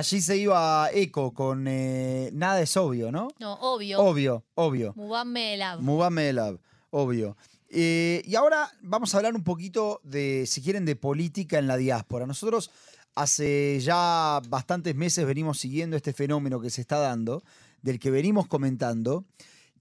allí se iba eco con eh, nada es obvio, ¿no? No, obvio. Obvio, obvio. Mubame Elab. Mubame Elab, obvio. Eh, y ahora vamos a hablar un poquito de, si quieren, de política en la diáspora. Nosotros hace ya bastantes meses venimos siguiendo este fenómeno que se está dando, del que venimos comentando,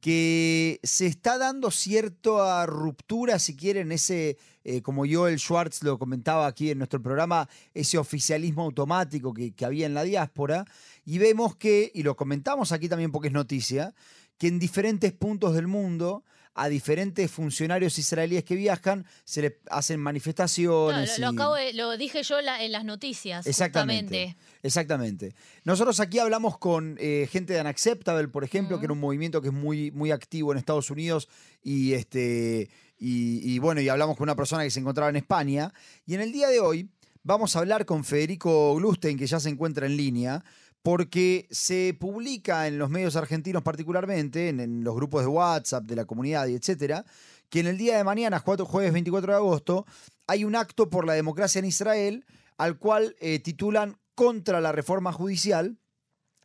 que se está dando cierta ruptura, si quieren, ese, eh, como yo, el Schwartz lo comentaba aquí en nuestro programa, ese oficialismo automático que, que había en la diáspora, y vemos que, y lo comentamos aquí también porque es noticia, que en diferentes puntos del mundo a diferentes funcionarios israelíes que viajan, se le hacen manifestaciones. lo, acabo lo, dije yo en las noticias. Exactamente. Exactamente. Nosotros aquí hablamos con eh, gente de Unacceptable, por ejemplo, que era un movimiento que es muy, muy activo en Estados Unidos y este. Y, y bueno, y hablamos con una persona que se encontraba en España. Y en el día de hoy vamos a hablar con Federico Glustein, que ya se encuentra en línea, porque se publica en los medios argentinos particularmente, en, los grupos de WhatsApp de la comunidad y etcétera, que en el día de mañana, jueves 24 de agosto, hay un acto por la democracia en Israel al cual eh, titulan contra la reforma judicial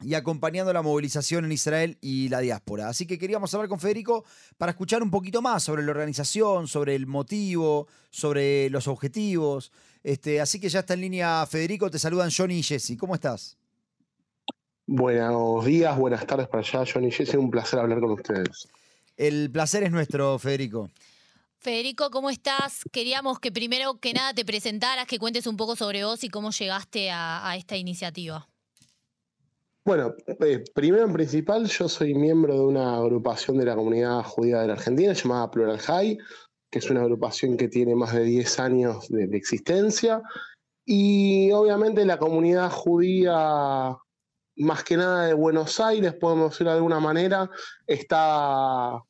y acompañando la movilización en Israel y la diáspora. Así que queríamos hablar con Federico para escuchar un poquito más sobre la organización, sobre el motivo, sobre los objetivos. Este, así que ya está en línea Federico, te saludan Johnny y Jesse. ¿Cómo estás? Buenos días, buenas tardes para allá, Johnny Jesse. Un placer hablar con ustedes. El placer es nuestro, Federico. Federico, ¿cómo estás? Queríamos que primero que nada te presentaras, que cuentes un poco sobre vos y cómo llegaste a, esta iniciativa. Bueno, eh, primero en principal, yo soy miembro de una agrupación de la comunidad judía de la Argentina llamada Plural High, que es una agrupación que tiene más de 10 años de existencia. Y obviamente la comunidad judía más que nada de Buenos Aires, podemos decir de alguna manera, está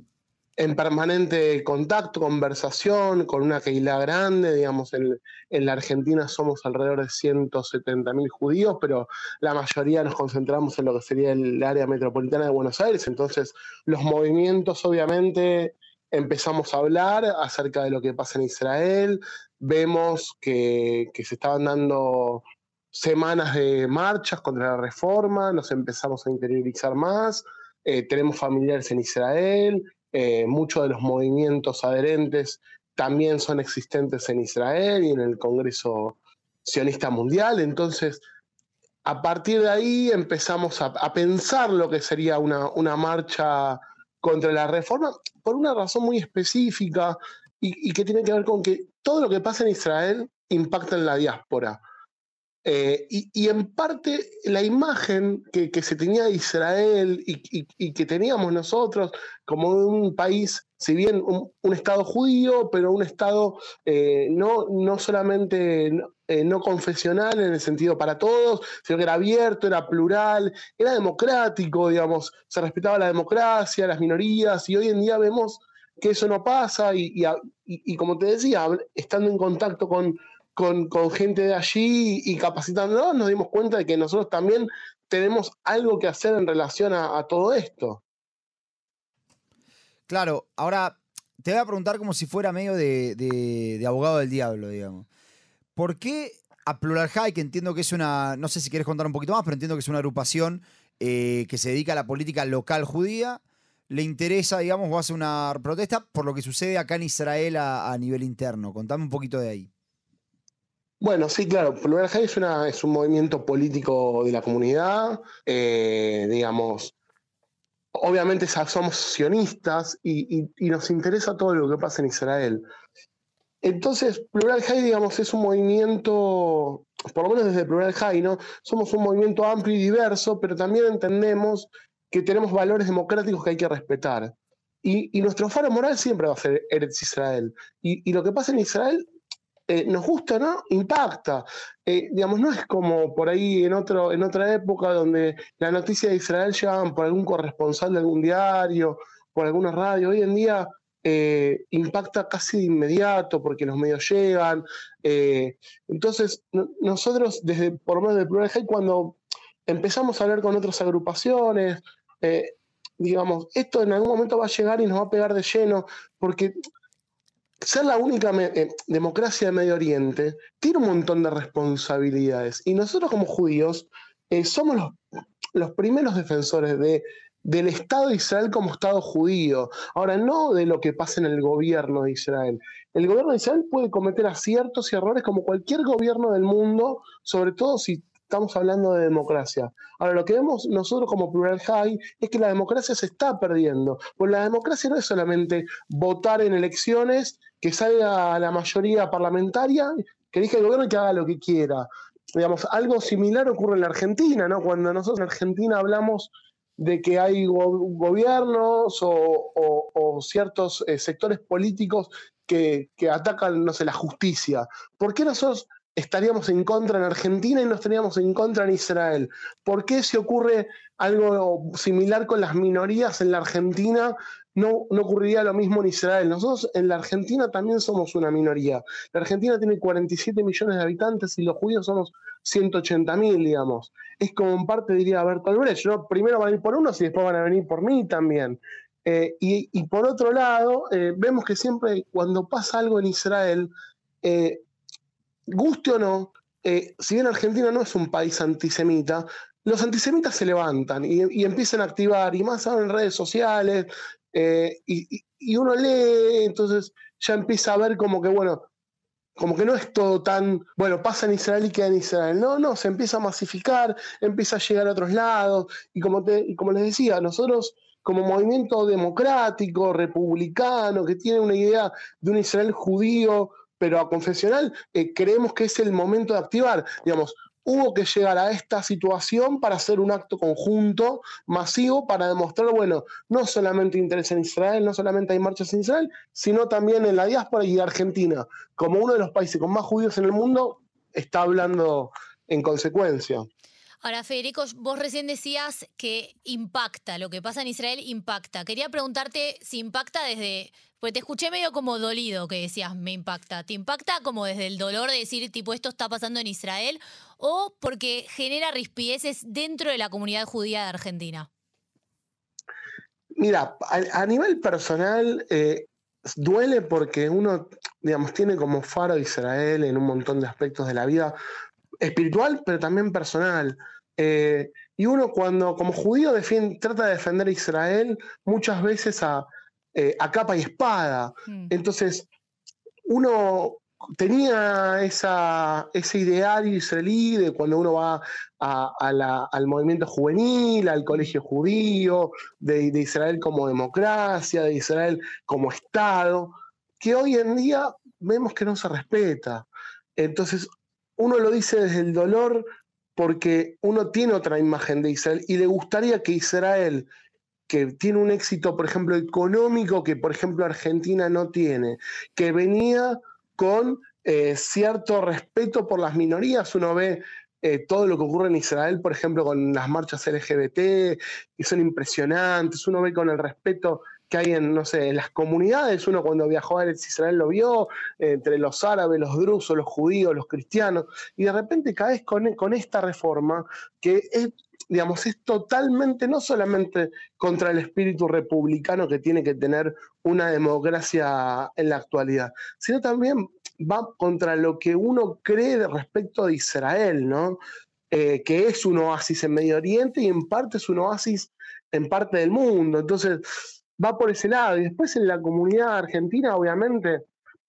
en permanente contacto, conversación con una Keila grande, digamos, en, la Argentina somos alrededor de 170.000 judíos, pero la mayoría nos concentramos en lo que sería el área metropolitana de Buenos Aires, entonces los movimientos obviamente empezamos a hablar acerca de lo que pasa en Israel, vemos que, que se estaban dando semanas de marchas contra la reforma, nos empezamos a interiorizar más, eh, tenemos familiares en Israel, eh, muchos de los movimientos adherentes también son existentes en Israel y en el Congreso Sionista Mundial, entonces a partir de ahí empezamos a, pensar lo que sería una, una, marcha contra la reforma por una razón muy específica y, y que tiene que ver con que todo lo que pasa en Israel impacta en la diáspora. Eh, y, en parte la imagen que, se tenía de Israel y, que teníamos nosotros como un país, si bien un, Estado judío, pero un Estado eh, no, no solamente eh, no confesional en el sentido para todos, sino que era abierto, era plural, era democrático, digamos, se respetaba la democracia, las minorías, y hoy en día vemos que eso no pasa y como te decía, estando en contacto con con, gente de allí y capacitándonos, nos dimos cuenta de que nosotros también tenemos algo que hacer en relación a, todo esto. Claro, ahora te voy a preguntar como si fuera medio de, abogado del diablo, digamos. ¿Por qué a Plural High, que entiendo que es una, no sé si quieres contar un poquito más, pero entiendo que es una agrupación eh, que se dedica a la política local judía, le interesa, digamos, o hace una protesta por lo que sucede acá en Israel a nivel interno? Contame un poquito de ahí. Bueno, sí, claro. Plural High es, una, es un movimiento político de la comunidad, eh, digamos. Obviamente somos sionistas y, nos interesa todo lo que pasa en Israel. Entonces, Plural High, digamos, es un movimiento, por lo menos desde Plural High, ¿no? Somos un movimiento amplio y diverso, pero también entendemos que tenemos valores democráticos que hay que respetar. Y, nuestro faro moral siempre va a ser Eretz Israel. y, lo que pasa en Israel eh, nos gusta, ¿no? Impacta. Eh, digamos, no es como por ahí en, otro, en otra época donde la noticia de Israel llegaban por algún corresponsal de algún diario, por alguna radio. Hoy en día eh, impacta casi de inmediato porque los medios llegan. entonces, nosotros, desde por lo menos de Plural cuando empezamos a hablar con otras agrupaciones, digamos, esto en algún momento va a llegar y nos va a pegar de lleno, porque ser la única eh, democracia de Medio Oriente tiene un montón de responsabilidades. Y nosotros como judíos eh, somos los, primeros defensores de del Estado de Israel como Estado judío. Ahora, no de lo que pasa en el gobierno de Israel. El gobierno de Israel puede cometer aciertos y errores como cualquier gobierno del mundo, sobre todo si estamos hablando de democracia. Ahora, lo que vemos nosotros como Plural High es que la democracia se está perdiendo. Pues la democracia no es solamente votar en elecciones, que salga la mayoría parlamentaria, que elija el gobierno y que haga lo que quiera. Digamos, algo similar ocurre en la Argentina, ¿no? Cuando nosotros en Argentina hablamos de que hay gobiernos o, ciertos eh, sectores políticos que, atacan, no sé, la justicia. ¿Por qué nosotros estaríamos en contra en Argentina y no estaríamos en contra en Israel? ¿Por qué si ocurre algo similar con las minorías en la Argentina, no, no ocurriría lo mismo en Israel. Nosotros en la Argentina también somos una minoría. La Argentina tiene 47 millones de habitantes y los judíos somos 180 mil, digamos. Es como en parte diría Bertolt Brecht. Primero van a ir por unos y después van a venir por mí también. Eh, y, por otro lado, eh, vemos que siempre cuando pasa algo en Israel, eh, guste o no, si bien Argentina no es un país antisemita, los antisemitas se levantan y, empiezan a activar, y más ahora en redes sociales, y, y, uno lee, entonces ya empieza a ver como que, bueno, como que no es todo tan, bueno, pasa en Israel y queda en Israel. No, no, se empieza a masificar, empieza a llegar a otros lados. Y como, te, y como les decía, nosotros como movimiento democrático, republicano, que tiene una idea de un Israel judío, pero a confesional, eh, creemos que es el momento de activar. Digamos, hubo que llegar a esta situación para hacer un acto conjunto, masivo, para demostrar, bueno, no solamente interés en Israel, no solamente hay marchas en Israel, sino también en la diáspora y Argentina, como uno de los países con más judíos en el mundo, está hablando en consecuencia. Ahora, Federico, vos recién decías que impacta, lo que pasa en Israel impacta. Quería preguntarte si impacta desde, pues te escuché medio como dolido que decías, me impacta. ¿Te impacta como desde el dolor de decir, tipo, esto está pasando en Israel? ¿O porque genera rispideces dentro de la comunidad judía de Argentina? Mira, a, nivel personal, eh, duele porque uno, digamos, tiene como faro de Israel en un montón de aspectos de la vida espiritual, pero también personal. Eh, y uno cuando como judío trata de defender a Israel muchas veces a, eh, capa y espada. Mm. Entonces, uno tenía esa, ese ideal israelí de cuando uno va al movimiento juvenil, al colegio judío, de, de, Israel como democracia, de Israel como Estado, que hoy en día vemos que no se respeta. Entonces, uno lo dice desde el dolor porque uno tiene otra imagen de Israel y le gustaría que Israel, que tiene un éxito, por ejemplo, económico que, por ejemplo, Argentina no tiene, que venía con eh, cierto respeto por las minorías, uno ve eh, todo lo que ocurre en Israel, por ejemplo, con las marchas LGBT, que son impresionantes, uno ve con el respeto que hay en, no sé, en las comunidades, uno cuando viajó a Israel lo vio, entre los árabes, los drusos, los judíos, los cristianos, y de repente caes con, con esta reforma que es, digamos, es totalmente, no solamente contra el espíritu republicano que tiene que tener una democracia en la actualidad, sino también va contra lo que uno cree respecto de Israel, ¿no? Eh, que es un oasis en Medio Oriente y en parte es un oasis en parte del mundo. Entonces, va por ese lado. Y después en la comunidad argentina, obviamente,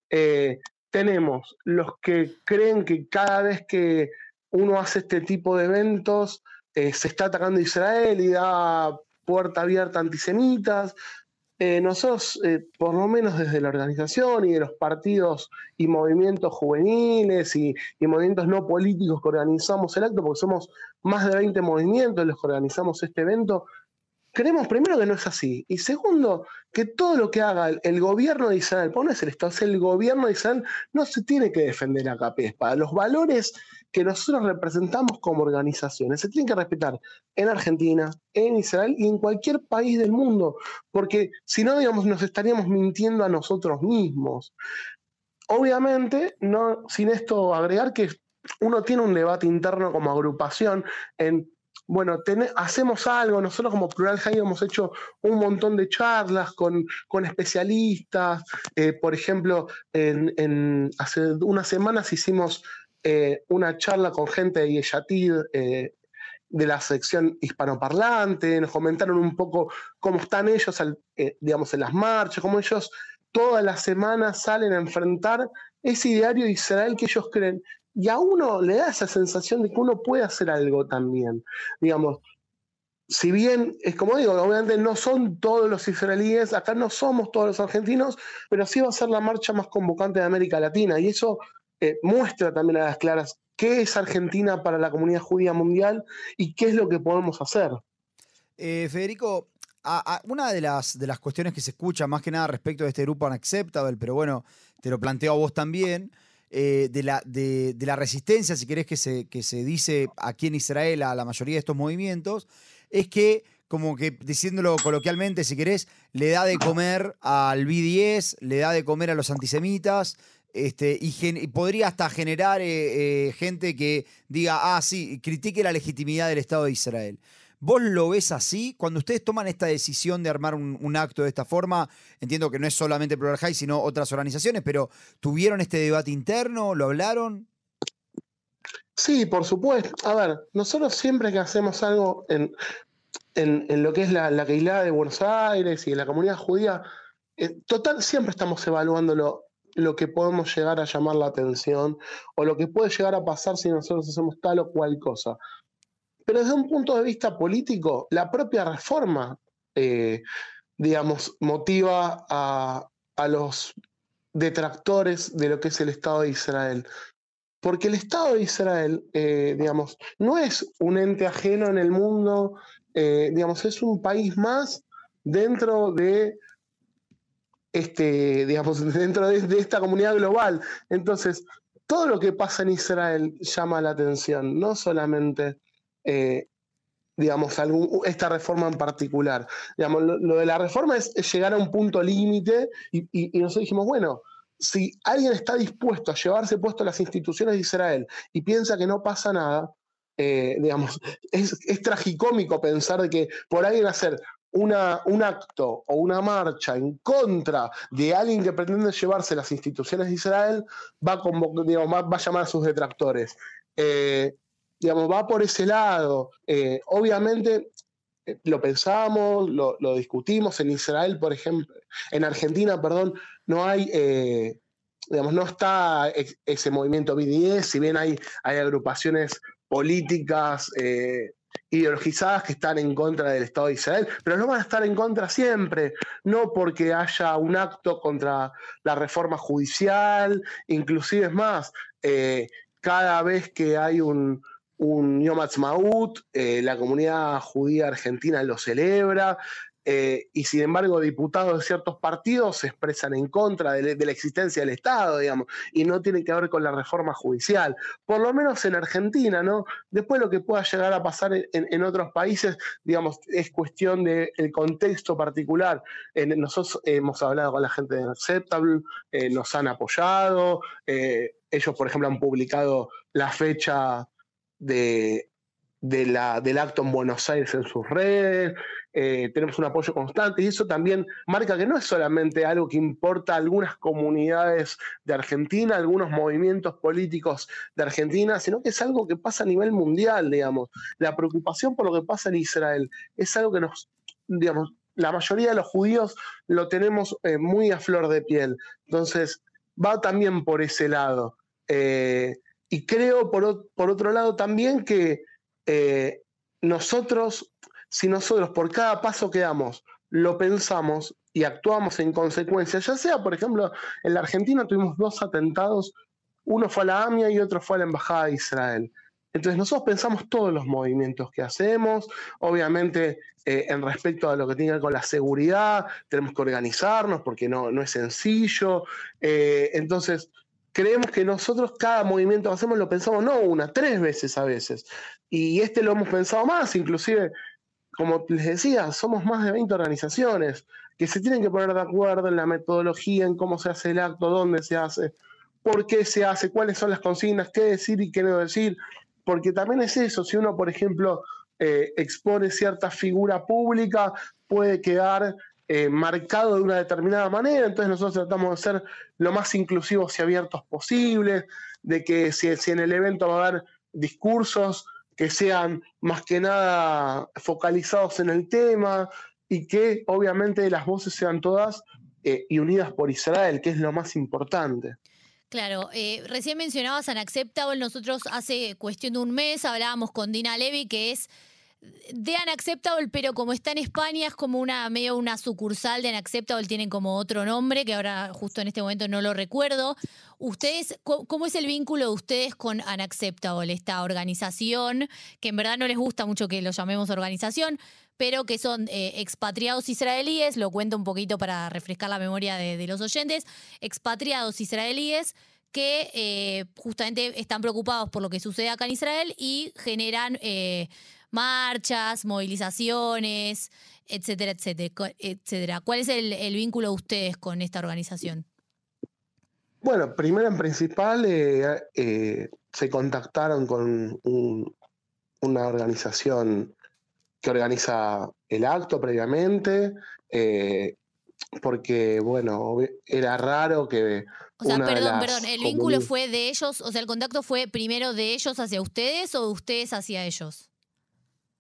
eh, tenemos los que creen que cada vez que uno hace este tipo de eventos, eh, se está atacando Israel y da puerta abierta a antisemitas. Eh, nosotros, por lo menos desde la organización y de los partidos y movimientos juveniles y, y, movimientos no políticos que organizamos el acto, porque somos más de 20 movimientos los que organizamos este evento, creemos primero que no es así. Y segundo, que todo lo que haga el, gobierno de Israel, no es el Estado, es el gobierno de Israel, no se tiene que defender a capa Para Los valores que nosotros representamos como organizaciones se tienen que respetar en Argentina, en Israel y en cualquier país del mundo. Porque si no, digamos, nos estaríamos mintiendo a nosotros mismos. Obviamente, no, sin esto agregar que uno tiene un debate interno como agrupación en bueno, hacemos algo, nosotros como Plural High hemos hecho un montón de charlas con, especialistas, eh, por ejemplo, hace unas semanas hicimos eh, una charla con gente de Yeshatid, eh, de la sección hispanoparlante, nos comentaron un poco cómo están ellos, digamos, en las marchas, cómo ellos todas las semanas salen a enfrentar ese ideario de Israel que ellos creen. Y a uno le da esa sensación de que uno puede hacer algo también. Digamos, si bien, es como digo, obviamente no son todos los israelíes, acá no somos todos los argentinos, pero sí va a ser la marcha más convocante de América Latina. Y eso eh, muestra también a las claras qué es Argentina para la comunidad judía mundial y qué es lo que podemos hacer. Eh, Federico, una de las, de las cuestiones que se escucha más que nada respecto de este grupo Unacceptable, pero bueno, te lo planteo a vos también, eh, de, la, de, la resistencia, si querés, que se, que se dice aquí en Israel a la mayoría de estos movimientos, es que, como que diciéndolo coloquialmente, si querés, le da de comer al BDS, le da de comer a los antisemitas, este, y, podría hasta generar eh, eh, gente que diga, ah, sí, critique la legitimidad del Estado de Israel. ¿Vos lo ves así? Cuando ustedes toman esta decisión de armar un, acto de esta forma, entiendo que no es solamente High, sino otras organizaciones, pero ¿tuvieron este debate interno? ¿Lo hablaron? Sí, por supuesto. A ver, nosotros siempre que hacemos algo en, en, lo que es la, la de Buenos Aires y en la comunidad judía, eh, total, siempre estamos evaluándolo lo que podemos llegar a llamar la atención o lo que puede llegar a pasar si nosotros hacemos tal o cual cosa. Pero desde un punto de vista político, la propia reforma, eh, digamos, motiva a, los detractores de lo que es el Estado de Israel. Porque el Estado de Israel, eh, digamos, no es un ente ajeno en el mundo, eh, digamos, es un país más dentro de este, digamos, dentro de, esta comunidad global. Entonces, todo lo que pasa en Israel llama la atención, no solamente, eh, digamos, esta reforma en particular. Digamos, lo, de la reforma es, llegar a un punto límite y, nosotros dijimos, bueno, si alguien está dispuesto a llevarse puesto las instituciones de Israel y piensa que no pasa nada, eh, digamos, es, es, tragicómico pensar de que por alguien hacer una, un acto o una marcha en contra de alguien que pretende llevarse las instituciones de Israel, va a, va, a llamar a sus detractores. Eh, digamos, va por ese lado. Eh, obviamente, eh, lo pensamos, lo, discutimos en Israel, por ejemplo, en Argentina, perdón, no hay, digamos, no está ese movimiento BDS, si bien hay, hay agrupaciones políticas ideologizadas que están en contra del Estado de Israel, pero no van a estar en contra siempre, no porque haya un acto contra la reforma judicial, inclusive es más, eh, cada vez que hay un, un Yom Ha'atzmaut, eh, la comunidad judía argentina lo celebra, eh, y sin embargo diputados de ciertos partidos se expresan en contra de, la existencia del Estado, digamos, y no tiene que ver con la reforma judicial, por lo menos en Argentina, ¿no? Después lo que pueda llegar a pasar en, otros países, digamos, es cuestión del contexto particular. nosotros hemos hablado con la gente de Acceptable, eh, nos han apoyado, ellos, por ejemplo, han publicado la fecha de, del acto en Buenos Aires en sus redes. Eh, tenemos un apoyo constante y eso también marca que no es solamente algo que importa a algunas comunidades de Argentina, algunos movimientos políticos de Argentina, sino que es algo que pasa a nivel mundial, digamos. La preocupación por lo que pasa en Israel es algo que nos, digamos, la mayoría de los judíos lo tenemos eh, muy a flor de piel. Entonces, va también por ese lado. Eh, y creo, por, por, otro lado, también que nosotros si nosotros por cada paso que damos lo pensamos y actuamos en consecuencia, ya sea, por ejemplo, en la Argentina tuvimos dos atentados, uno fue a la AMIA y otro fue a la Embajada de Israel. Entonces nosotros pensamos todos los movimientos que hacemos, obviamente eh, en respecto a lo que tiene que ver con la seguridad, tenemos que organizarnos porque no, no es sencillo. Eh, entonces creemos que nosotros cada movimiento que hacemos lo pensamos no una, tres veces a veces. Y este lo hemos pensado más, inclusive como les decía, somos más de 20 organizaciones que se tienen que poner de acuerdo en la metodología, en cómo se hace el acto, dónde se hace, por qué se hace, cuáles son las consignas, qué decir y qué no decir. Porque también es eso, si uno, por ejemplo, eh, expone cierta figura pública, puede quedar eh, marcado de una determinada manera, entonces nosotros tratamos de ser lo más inclusivos y abiertos posibles, de que si, en el evento va a haber discursos que sean más que nada focalizados en el tema y que obviamente las voces sean todas eh, y unidas por Israel, que es lo más importante. Claro, eh, recién mencionabas Unacceptable, nosotros hace cuestión de un mes hablábamos con Dina Levy, que es de Unacceptable, pero como está en España es como una medio una sucursal de Unacceptable, tienen como otro nombre que ahora justo en este momento no lo recuerdo. Ustedes, ¿cómo es el vínculo de ustedes con Unacceptable, esta organización que en verdad no les gusta mucho que lo llamemos organización, pero que son eh, expatriados israelíes, lo cuento un poquito para refrescar la memoria de, los oyentes, expatriados israelíes que eh, justamente están preocupados por lo que sucede acá en Israel y generan eh, marchas, movilizaciones, etcétera, etcétera, etcétera. ¿Cuál es el, vínculo de ustedes con esta organización? Bueno, primero en principal se contactaron con una organización que organiza el acto previamente, eh, porque, bueno, era raro que... O sea, perdón, perdón, ¿el vínculo fue de ellos, o sea, el contacto fue primero de ellos hacia ustedes o de ustedes hacia ellos?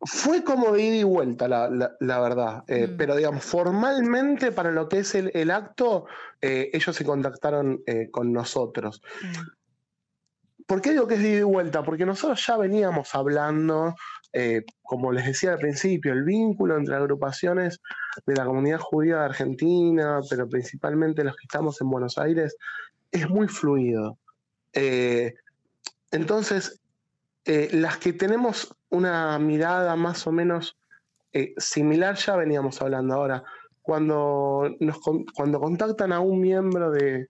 Fue como de ida y vuelta, la, verdad. Eh, mm. Pero, digamos, formalmente para lo que es el, acto, eh, ellos se contactaron con nosotros. Mm. ¿Por qué digo que es de ida y vuelta? Porque nosotros ya veníamos hablando eh, como les decía al principio, el vínculo entre agrupaciones de la comunidad judía de Argentina, pero principalmente los que estamos en Buenos Aires, es muy fluido. Eh, entonces, eh, las que tenemos una mirada más o menos similar ya veníamos hablando ahora. Cuando, cuando contactan a un miembro de,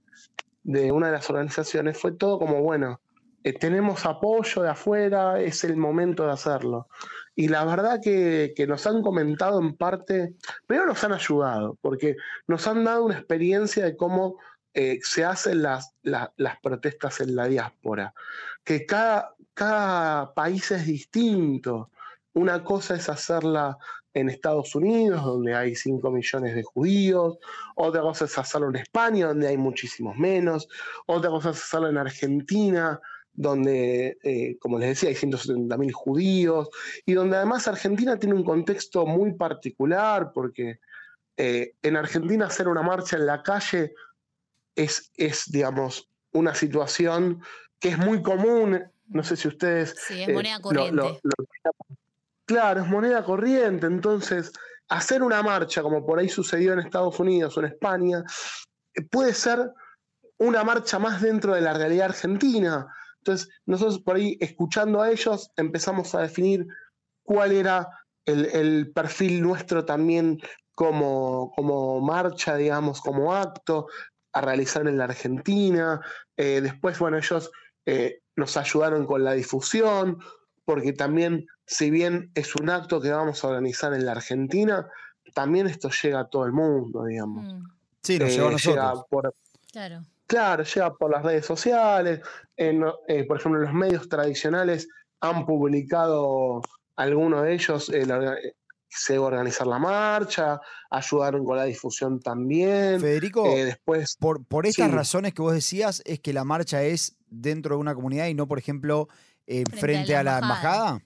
de una de las organizaciones, fue todo como, bueno, eh, tenemos apoyo de afuera, es el momento de hacerlo. Y la verdad que, nos han comentado en parte, pero nos han ayudado, porque nos han dado una experiencia de cómo eh, se hacen las, las protestas en la diáspora, que cada, cada país es distinto. Una cosa es hacerla en Estados Unidos, donde hay 5 millones de judíos, otra cosa es hacerlo en España, donde hay muchísimos menos, otra cosa es hacerlo en Argentina, donde, eh, como les decía, hay 170.000 judíos, y donde además Argentina tiene un contexto muy particular, porque eh, en Argentina hacer una marcha en la calle es, es, digamos, una situación que es muy común, no sé si ustedes... Sí, es moneda eh, corriente. claro, es moneda corriente, entonces hacer una marcha como por ahí sucedió en Estados Unidos o en España, puede ser una marcha más dentro de la realidad argentina, entonces, nosotros por ahí, escuchando a ellos, empezamos a definir cuál era el, perfil nuestro también como, como, marcha, digamos, como acto a realizar en la Argentina. Eh, después, bueno, ellos eh, nos ayudaron con la difusión, porque también, si bien es un acto que vamos a organizar en la Argentina, también esto llega a todo el mundo, digamos. Mm. Sí, nos a eh, nosotros. claro. Claro, llega por las redes sociales, eh, por ejemplo, los medios tradicionales han publicado, algunos de ellos, eh, a organizar la marcha, ayudaron con la difusión también. Federico, eh, después, por, por estas razones que vos decías, es que la marcha es dentro de una comunidad y no, por ejemplo, frente, a la, embajada.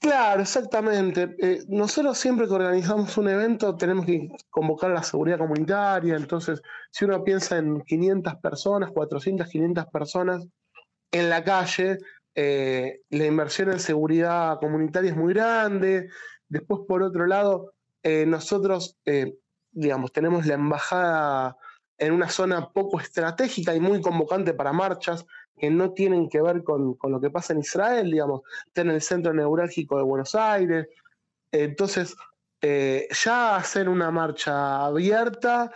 Claro, exactamente. Eh, nosotros siempre que organizamos un evento tenemos que convocar la seguridad comunitaria, entonces si uno piensa en 500 personas, 400, 500 personas en la calle, eh, la inversión en seguridad comunitaria es muy grande. Después, por otro lado, eh, nosotros, digamos, tenemos la embajada en una zona poco estratégica y muy convocante para marchas que no tienen que ver con, lo que pasa en Israel, digamos, está en el centro neurálgico de Buenos Aires. Entonces, eh, ya hacer una marcha abierta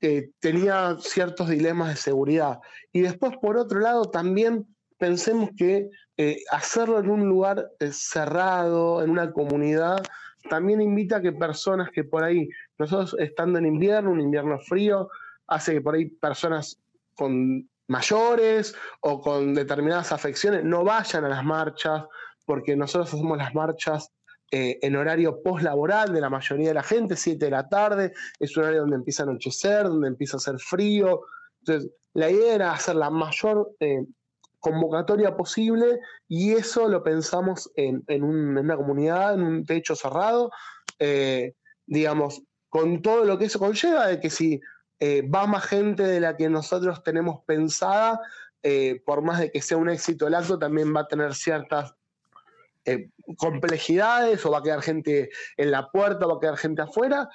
eh, tenía ciertos dilemas de seguridad. Y después, por otro lado, también pensemos que eh, hacerlo en un lugar cerrado, en una comunidad, también invita a que personas que por ahí, nosotros estando en invierno, un invierno frío, hace que por ahí personas con mayores o con determinadas afecciones no vayan a las marchas, porque nosotros hacemos las marchas eh, en horario post-laboral de la mayoría de la gente, 7 de la tarde, es un horario donde empieza a anochecer, donde empieza a hacer frío. Entonces, la idea era hacer la mayor eh, convocatoria posible y eso lo pensamos en, una comunidad, en un techo cerrado, eh, digamos, con todo lo que eso conlleva, de que si eh, va más gente de la que nosotros tenemos pensada, eh, por más de que sea un éxito el acto, también va a tener ciertas complejidades o va a quedar gente en la puerta, va a quedar gente afuera.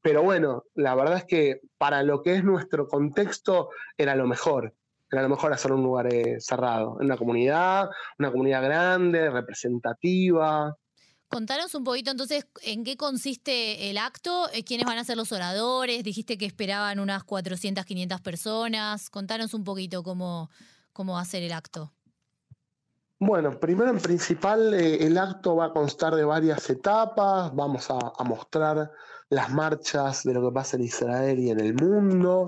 pero bueno, la verdad es que para lo que es nuestro contexto era lo mejor pero a lo mejor hacer un lugar eh, cerrado, en una comunidad, una comunidad grande, representativa. Contanos un poquito entonces en qué consiste el acto, eh, quiénes van a ser los oradores, dijiste que esperaban unas 400, 500 personas, contanos un poquito cómo, cómo va a ser el acto. Bueno, primero en principal eh, el acto va a constar de varias etapas, vamos a, a, mostrar las marchas de lo que pasa en Israel y en el mundo,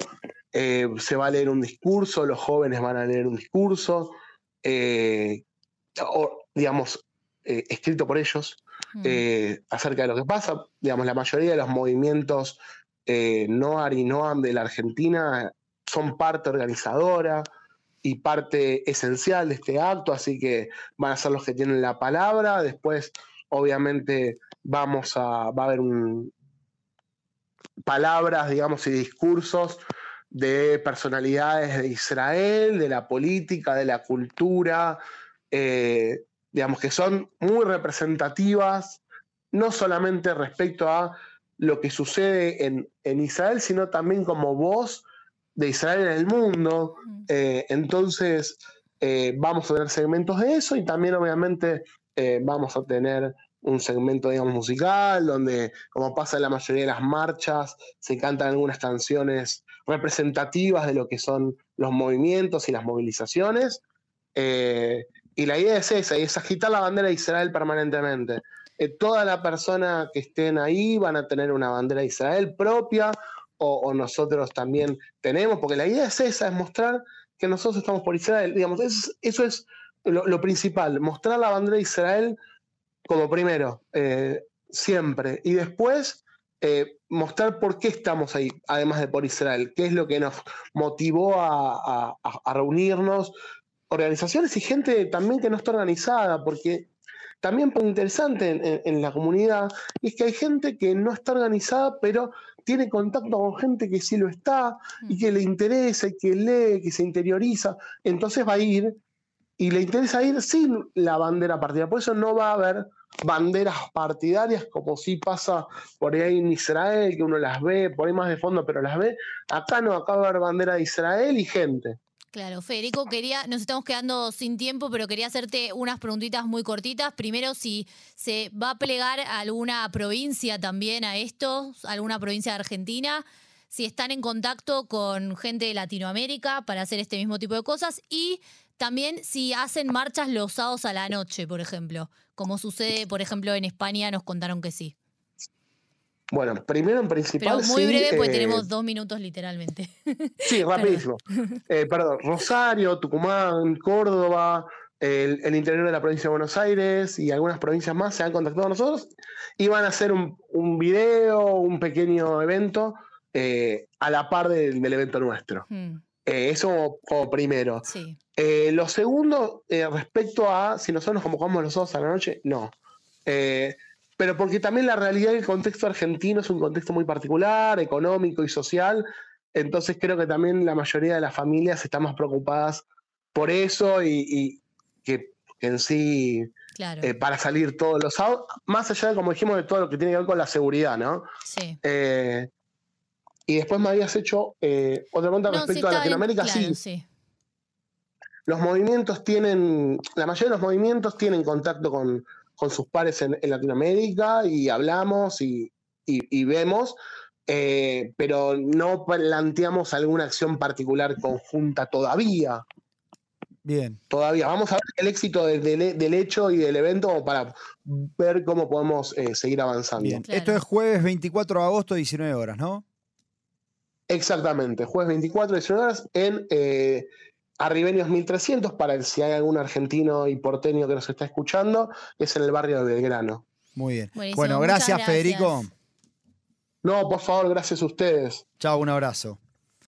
eh, se va a leer un discurso, los jóvenes van a leer un discurso, eh, digamos, eh, escrito por ellos, mm. acerca de lo que pasa. Digamos, la mayoría de los movimientos NOAR y NOAM de la Argentina son parte organizadora y parte esencial de este acto, así que van a ser los que tienen la palabra. Después, obviamente, vamos a, va a haber palabras, digamos, y discursos de personalidades de Israel, de la política, de la cultura, eh, digamos que son muy representativas, no solamente respecto a lo que sucede en, Israel, sino también como voz de Israel en el mundo. Eh, entonces, eh, vamos a tener segmentos de eso y también obviamente vamos a tener un segmento, digamos, musical, donde, como pasa en la mayoría de las marchas, se cantan algunas canciones representativas de lo que son los movimientos y las movilizaciones. Eh, y la idea es esa, y es agitar la bandera de Israel permanentemente. Eh, toda la persona que estén ahí van a tener una bandera de Israel propia, o, nosotros también tenemos, porque la idea es esa, es mostrar que nosotros estamos por Israel. Digamos, eso, es lo, lo principal, mostrar la bandera de Israel como primero, eh, siempre. Y después eh, mostrar por qué estamos ahí, además de por Israel, qué es lo que nos motivó a, reunirnos, organizaciones y gente también que no está organizada, porque también es interesante en, la comunidad es que hay gente que no está organizada, pero tiene contacto con gente que sí lo está y que le interesa y que lee, que se interioriza, entonces va a ir y le interesa ir sin la bandera partida. Por eso no va a haber banderas partidarias como si pasa por ahí en Israel, que uno las ve, por ahí más de fondo, pero las ve. Acá no, acá va a haber bandera de Israel y gente. Claro, Federico, quería, nos estamos quedando sin tiempo, pero quería hacerte unas preguntitas muy cortitas. Primero, si se va a plegar alguna provincia también a esto, alguna provincia de Argentina, si están en contacto con gente de Latinoamérica para hacer este mismo tipo de cosas y también si hacen marchas los sábados a la noche, por ejemplo, como sucede, por ejemplo, en España, nos contaron que sí. Bueno, primero en principal. Pero muy breve, porque tenemos dos minutos literalmente. Sí, rapidísimo. Eh, perdón, Rosario, Tucumán, Córdoba, el, interior de la provincia de Buenos Aires y algunas provincias más se han contactado a nosotros y van a hacer un, un video, un pequeño evento eh, a la par del, evento nuestro. Hmm. Eh, eso como, primero. Eh, lo segundo, eh, respecto a si nosotros nos convocamos los dos a la noche, no. pero porque también la realidad del contexto argentino es un contexto muy particular, económico y social. Entonces creo que también la mayoría de las familias están más preocupadas por eso y, que, en sí para salir todos los sábados, más allá de, como dijimos, de todo lo que tiene que ver con la seguridad, ¿no? Sí. Y después me habías hecho eh, otra pregunta respecto a Latinoamérica. sí. Los movimientos tienen, la mayoría de los movimientos tienen contacto con, sus pares en, Latinoamérica y hablamos y, vemos, eh, pero no planteamos alguna acción particular conjunta todavía. Bien. Todavía. Vamos a ver el éxito del hecho y del evento para ver cómo podemos eh, seguir avanzando. Bien. Esto es jueves 24 de agosto, 19 horas, ¿no? Exactamente, jueves 24, 19 horas en eh, Arribenios 1300, para si hay algún argentino y porteño que nos está escuchando, es en el barrio de Belgrano. Muy bien. bueno, gracias, Federico. No, por favor, gracias a ustedes. Chao, un abrazo.